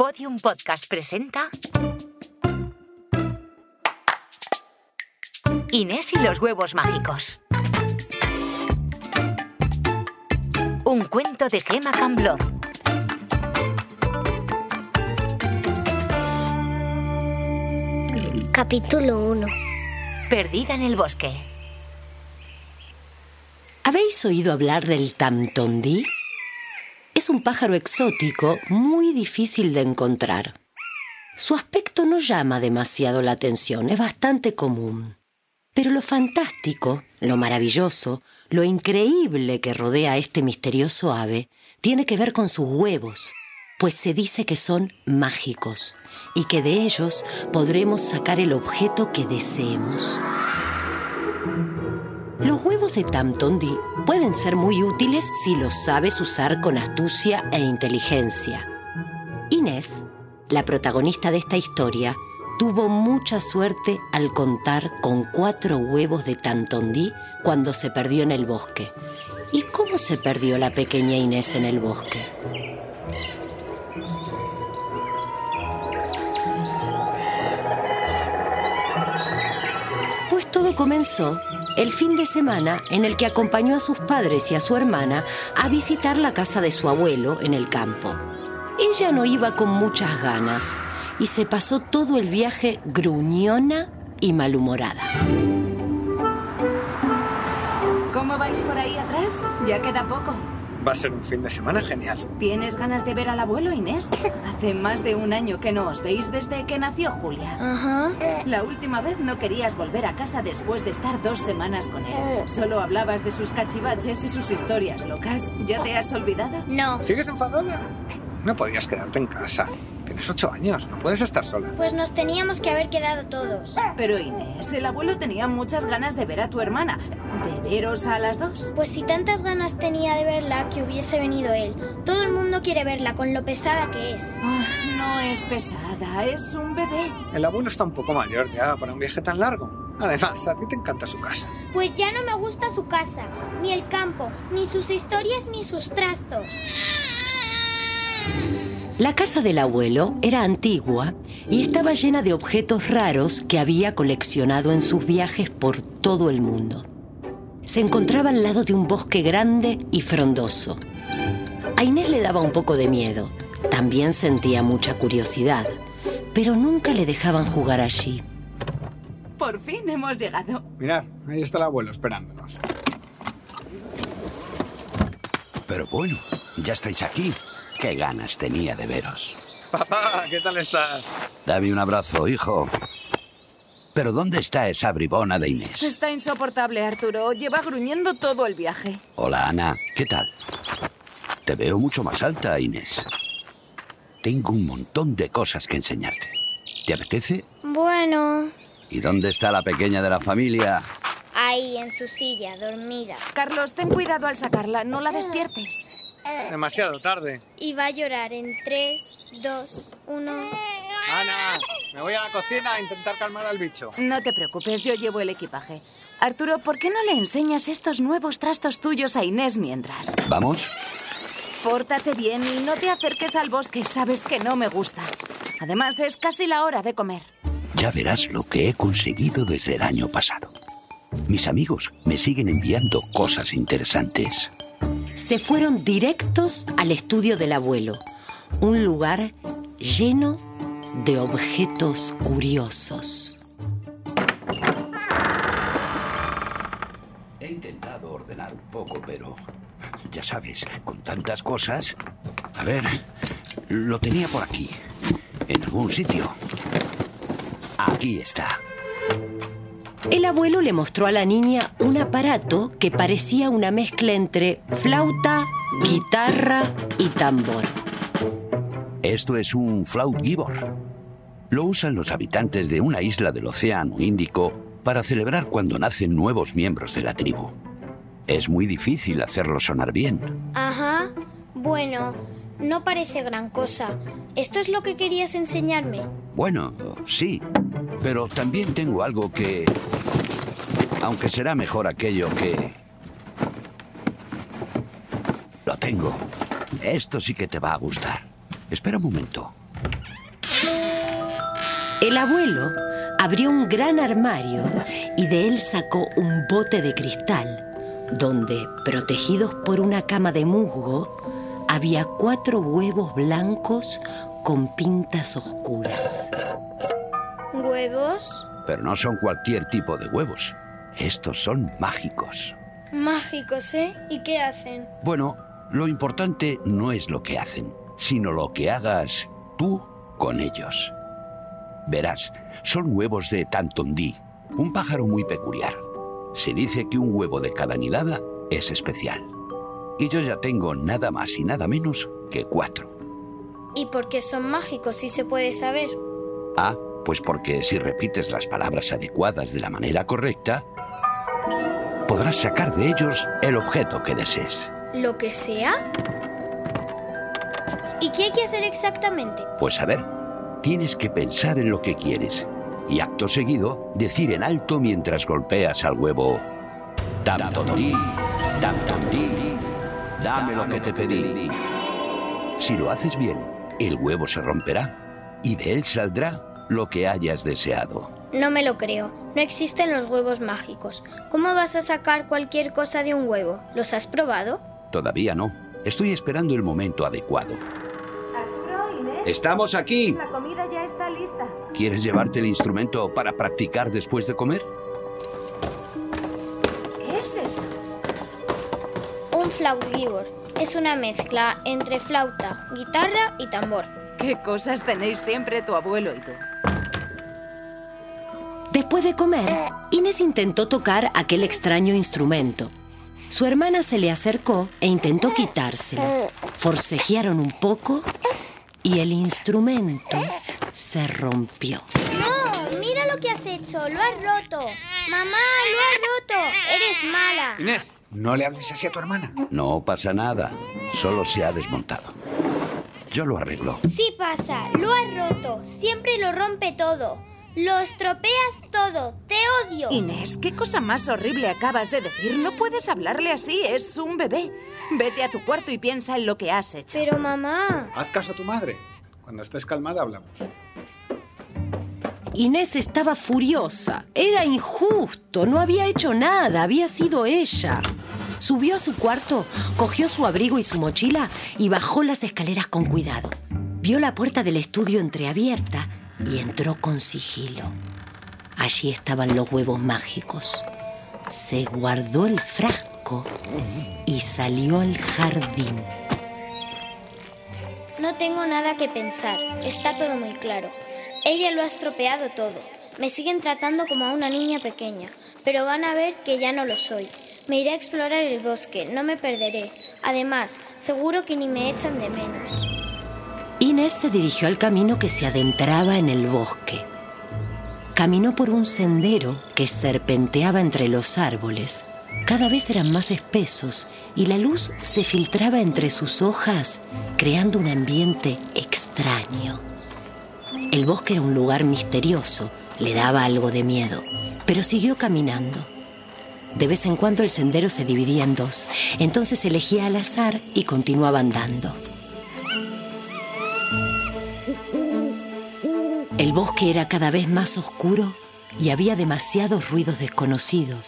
Podium Podcast presenta Inés y los huevos mágicos. Un cuento de Gemma Camblor. Capítulo 1 Perdida en el bosque. ¿Habéis oído hablar del tamtondí? Es un pájaro exótico muy difícil de encontrar. Su aspecto no llama demasiado la atención, es bastante común. Pero lo fantástico, lo maravilloso, lo increíble que rodea a este misterioso ave tiene que ver con sus huevos, pues se dice que son mágicos y que de ellos podremos sacar el objeto que deseemos. Los huevos de Tamtondi pueden ser muy útiles si los sabes usar con astucia e inteligencia. Inés, la protagonista de esta historia, tuvo mucha suerte al contar con cuatro huevos de Tamtondi cuando se perdió en el bosque. ¿Y cómo se perdió la pequeña Inés en el bosque? Pues todo comenzó el fin de semana en el que acompañó a sus padres y a su hermana a visitar la casa de su abuelo en el campo. Ella no iba con muchas ganas y se pasó todo el viaje gruñona y malhumorada. ¿Cómo vais por ahí atrás? Ya queda poco. Va a ser un fin de semana genial. ¿Tienes ganas de ver al abuelo, Inés? Hace más de un año que no os veis desde que nació Julia. Ajá. La última vez no querías volver a casa después de estar dos semanas con él. Solo hablabas de sus cachivaches y sus historias locas. ¿Ya te has olvidado? No. ¿Sigues enfadada? No podías quedarte en casa. Tienes ocho años, no puedes estar sola. Pues nos teníamos que haber quedado todos. Pero Inés, el abuelo tenía muchas ganas de ver a tu hermana. ¿De veros a las dos? Pues si tantas ganas tenía de verla que hubiese venido él. Todo el mundo quiere verla con lo pesada que es. Ah, no es pesada, es un bebé. El abuelo está un poco mayor ya para un viaje tan largo. Además, a ti te encanta su casa. Pues ya no me gusta su casa, ni el campo, ni sus historias, ni sus trastos. La casa del abuelo era antigua y estaba llena de objetos raros que había coleccionado en sus viajes por todo el mundo. Se encontraba al lado de un bosque grande y frondoso. A Inés le daba un poco de miedo. También sentía mucha curiosidad, pero nunca le dejaban jugar allí. Por fin hemos llegado. Mirad, ahí está el abuelo esperándonos. Pero bueno, ya estáis aquí. Qué ganas tenía de veros. Papá, ¿qué tal estás? Dame un abrazo, hijo. Pero ¿dónde está esa bribona de Inés? Está insoportable, Arturo. Lleva gruñendo todo el viaje. Hola, Ana. ¿Qué tal? Te veo mucho más alta, Inés. Tengo un montón de cosas que enseñarte. ¿Te apetece? Bueno, ¿Y dónde está la pequeña de la familia? ahí en su silla, dormida. Carlos, ten cuidado al sacarla. No la despiertes. Demasiado tarde. Y va a llorar en 3, 2, 1. Ana, me voy a la cocina a intentar calmar al bicho. No te preocupes, yo llevo el equipaje. Arturo, ¿por qué no le enseñas estos nuevos trastos tuyos a Inés mientras? ¿Vamos? Pórtate bien y no te acerques al bosque, sabes que no me gusta. Además, es casi la hora de comer. Ya verás lo que he conseguido desde el año pasado. Mis amigos me siguen enviando cosas interesantes. Se fueron directos al estudio del abuelo, un lugar lleno de objetos curiosos. He intentado ordenar un poco, pero ya sabes, con tantas cosas... A ver, lo tenía por aquí, en algún sitio. Aquí está. El abuelo le mostró a la niña un aparato que parecía una mezcla entre flauta, guitarra y tambor. Esto es un flautgibor. Lo usan los habitantes de una isla del Océano Índico para celebrar cuando nacen nuevos miembros de la tribu. Es muy difícil hacerlo sonar bien. Ajá. Bueno, no parece gran cosa. ¿Esto es lo que querías enseñarme? Bueno, sí, pero también tengo algo que... Aunque será mejor aquello que... Lo tengo. Esto sí que te va a gustar. Espera un momento. El abuelo abrió un gran armario y de él sacó un bote de cristal, donde, protegidos por una cama de musgo, había cuatro huevos blancos con pintas oscuras. ¿Huevos? Pero no son cualquier tipo de huevos. Estos son mágicos. Mágicos, ¿eh? ¿Y qué hacen? Bueno, lo importante no es lo que hacen, sino lo que hagas tú con ellos. Verás, son huevos de tantondí, un pájaro muy peculiar. Se dice que un huevo de cada nidada es especial. Y yo ya tengo nada más y nada menos que cuatro. ¿Y por qué son mágicos si se puede saber? Ah, pues porque si repites las palabras adecuadas de la manera correcta, podrás sacar de ellos el objeto que desees. ¿Lo que sea? ¿Y qué hay que hacer exactamente? Pues a ver, tienes que pensar en lo que quieres y acto seguido decir en alto mientras golpeas al huevo dame lo que te pedí. Si lo haces bien, el huevo se romperá y de él saldrá lo que hayas deseado. No me lo creo. No existen los huevos mágicos. ¿Cómo vas a sacar cualquier cosa de un huevo? ¿Los has probado? Todavía no. Estoy esperando el momento adecuado. ¡Estamos aquí! La comida ya está lista. ¿Quieres llevarte el instrumento para practicar después de comer? ¿Qué es eso? Un flautgibor. Es una mezcla entre flauta, guitarra y tambor. ¿Qué cosas tenéis siempre tu abuelo y tú? Después de comer, Inés intentó tocar aquel extraño instrumento. Su hermana se le acercó e intentó quitárselo. Forcejearon un poco y el instrumento se rompió. ¡No! ¡Mira lo que has hecho! ¡Lo has roto! ¡Mamá, lo has roto! ¡Eres mala! Inés, no le hables así a tu hermana. No pasa nada, solo se ha desmontado. Yo lo arreglo. Sí pasa, lo has roto. Siempre lo rompe todo. Lo estropeas todo. Te odio. Inés, ¿qué cosa más horrible acabas de decir? No puedes hablarle así, es un bebé. Vete a tu cuarto y piensa en lo que has hecho. Pero mamá... Haz caso a tu madre. Cuando estés calmada hablamos. Inés estaba furiosa. Era injusto. No había hecho nada. Había sido ella. Subió a su cuarto, cogió su abrigo y su mochila y bajó las escaleras con cuidado. Vio la puerta del estudio entreabierta y entró con sigilo. Allí estaban los huevos mágicos. Se guardó el frasco y salió al jardín. No tengo nada que pensar. Está todo muy claro. Ella lo ha estropeado todo. Me siguen tratando como a una niña pequeña, pero van a ver que ya no lo soy. Me iré a explorar el bosque, no me perderé. Además, seguro que ni me echan de menos. Inés se dirigió al camino que se adentraba en el bosque. Caminó por un sendero que serpenteaba entre los árboles. Cada vez eran más espesos y la luz se filtraba entre sus hojas, creando un ambiente extraño. El bosque era un lugar misterioso, le daba algo de miedo, pero siguió caminando. De vez en cuando el sendero se dividía en dos, entonces elegía al azar y continuaba andando. El bosque era cada vez más oscuro y había demasiados ruidos desconocidos.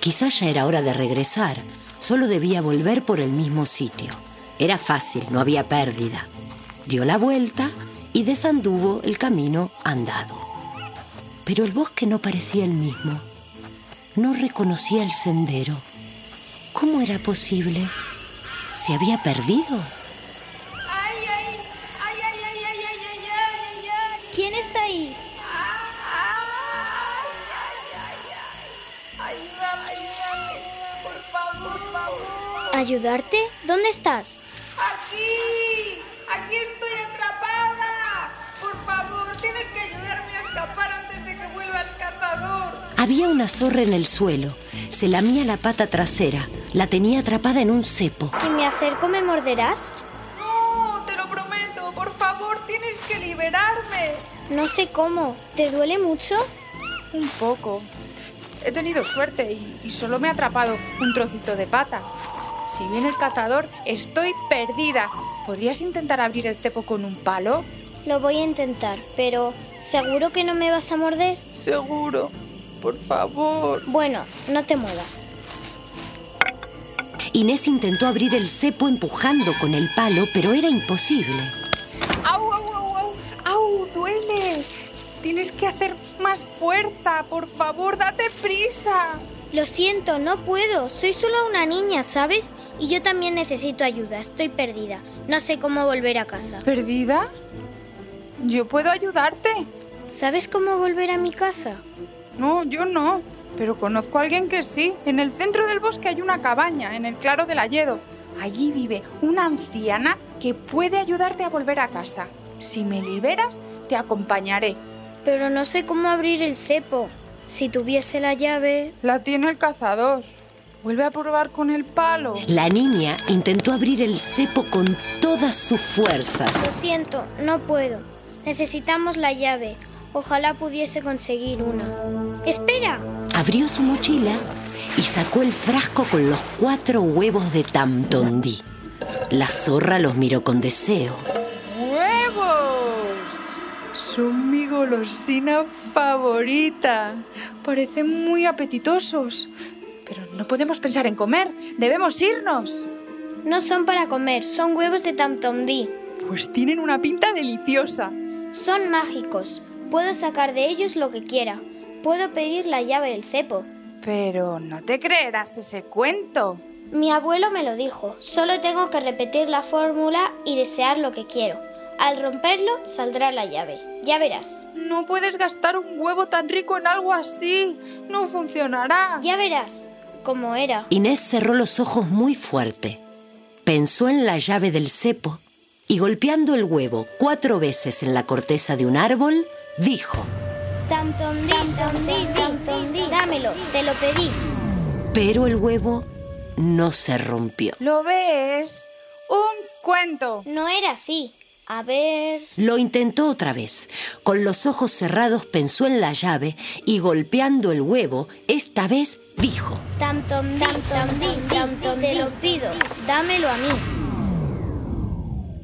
Quizás ya era hora de regresar, solo debía volver por el mismo sitio. Era fácil, no había pérdida. Dio la vuelta y desanduvo el camino andado. Pero el bosque no parecía el mismo. No reconocía el sendero. ¿Cómo era posible? ¿Se había perdido? ¿Ayudarte? ¿Dónde estás? ¡Aquí! ¡Aquí estoy atrapada! Por favor, tienes que ayudarme a escapar antes de que vuelva el cazador. Había una zorra en el suelo. Se lamía la pata trasera. La tenía atrapada en un cepo. Si me acerco, ¿me morderás? No, te lo prometo. Por favor, tienes que liberarme. No sé cómo. ¿Te duele mucho? Un poco. He tenido suerte y, y solo me ha atrapado un trocito de pata. Si viene el cazador, estoy perdida. ¿Podrías intentar abrir el cepo con un palo? Lo voy a intentar, pero ¿seguro que no me vas a morder? Seguro. Por favor. Bueno, no te muevas. Inés intentó abrir el cepo empujando con el palo, pero era imposible. ¡Au, au, au, au! ¡Au! ¡Duele! Tienes que hacer más fuerza. Por favor, date prisa. Lo siento, no puedo. Soy solo una niña, ¿sabes? Y yo también necesito ayuda. Estoy perdida. No sé cómo volver a casa. ¿Perdida? Yo puedo ayudarte. ¿Sabes cómo volver a mi casa? No, yo no. Pero conozco a alguien que sí. En el centro del bosque hay una cabaña, en el claro del Alledo. Allí vive una anciana que puede ayudarte a volver a casa. Si me liberas, te acompañaré. Pero no sé cómo abrir el cepo. Si tuviese la llave... La tiene el cazador. Vuelve a probar con el palo. La niña intentó abrir el cepo con todas sus fuerzas. Lo siento, no puedo. Necesitamos la llave. Ojalá pudiese conseguir una. ¡Espera! Abrió su mochila y sacó el frasco con los cuatro huevos de Tamtondí. La zorra los miró con deseo. ¡Huevos! Son mi golosina favorita. Parecen muy apetitosos. No podemos pensar en comer. Debemos irnos. No son para comer, son huevos de Tamtondí. Pues tienen una pinta deliciosa. Son mágicos. Puedo sacar de ellos lo que quiera. Puedo pedir la llave del cepo. Pero no te creerás ese cuento. Mi abuelo me lo dijo. Solo tengo que repetir la fórmula y desear lo que quiero. Al romperlo saldrá la llave. Ya verás. No puedes gastar un huevo tan rico en algo así. No funcionará. Ya verás cómo era. Inés cerró los ojos muy fuerte. Pensó en la llave del cepo y golpeando el huevo cuatro veces en la corteza de un árbol, dijo, Tamtondí, tamtondí, tamtondí. Dámelo, te lo pedí. pero el huevo no se rompió. ¿Lo ves? Un cuento. No era así. A ver... Lo intentó otra vez. Con los ojos cerrados pensó en la llave y golpeando el huevo, esta vez dijo, Tamtondí, tamtondí, tamtondí. Te lo pido. Dámelo a mí.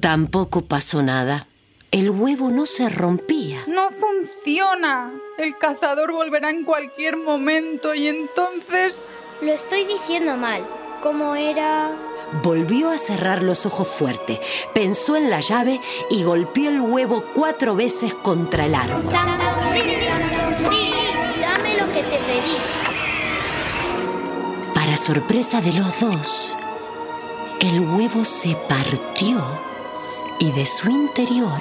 tampoco pasó nada. El huevo no se rompía. No funciona. El cazador volverá en cualquier momento y entonces... Lo estoy diciendo mal. ¿Cómo era? Volvió a cerrar los ojos fuerte, pensó en la llave y golpeó el huevo cuatro veces contra el árbol. Dame lo que te pedí. Para sorpresa de los dos, el huevo se partió y de su interior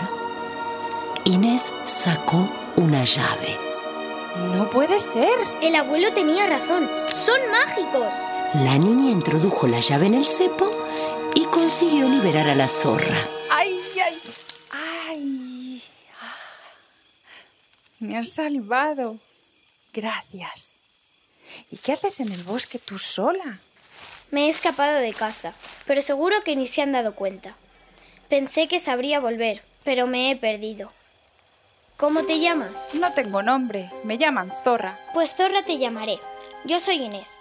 Inés sacó una llave. No puede ser. El abuelo tenía razón. Son mágicos. La niña introdujo la llave en el cepo y consiguió liberar a la zorra. ¡Ay, ay! ¡Ay! Me has salvado. Gracias. ¿Y qué haces en el bosque tú sola? Me he escapado de casa, pero seguro que ni se han dado cuenta. Pensé que sabría volver, pero me he perdido. ¿Cómo te llamas? No tengo nombre. Me llaman Zorra. Pues Zorra te llamaré. Yo soy Inés.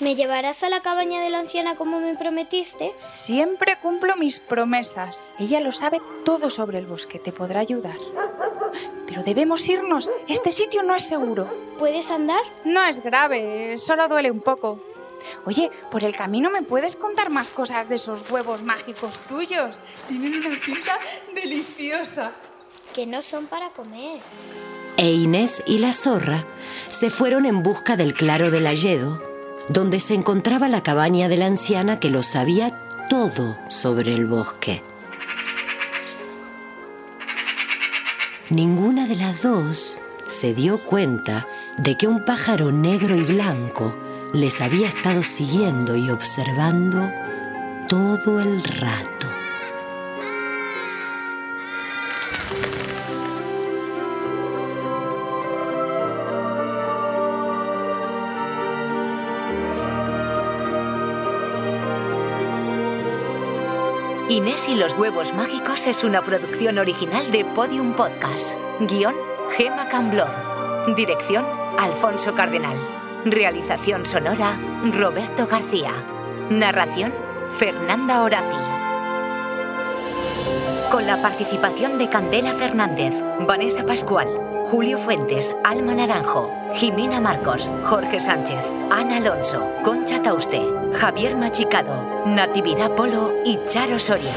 ¿Me llevarás a la cabaña de la anciana como me prometiste? Siempre cumplo mis promesas. Ella lo sabe todo sobre el bosque. Te podrá ayudar. Pero debemos irnos. Este sitio no es seguro. ¿Puedes andar? No es grave. Solo duele un poco. Oye, por el camino me puedes contar más cosas de esos huevos mágicos tuyos. Tienen una pinta deliciosa. Que no son para comer. E Inés y la zorra se fueron en busca del claro del Alledo, donde se encontraba la cabaña de la anciana que lo sabía todo sobre el bosque. Ninguna de las dos se dio cuenta de que un pájaro negro y blanco les había estado siguiendo y observando todo el rato. Inés y los huevos mágicos es una producción original de Podium Podcast. Guión, Gema Camblor. Dirección, Alfonso Cardenal. Realización sonora, Roberto García. Narración, Fernanda Horaci. con la participación de Candela Fernández, Vanessa Pascual, Julio Fuentes, Alma Naranjo, Jimena Marcos, Jorge Sánchez, Ana Alonso, Concha Tauste, Javier Machicado, Natividad Polo y Charo Soria.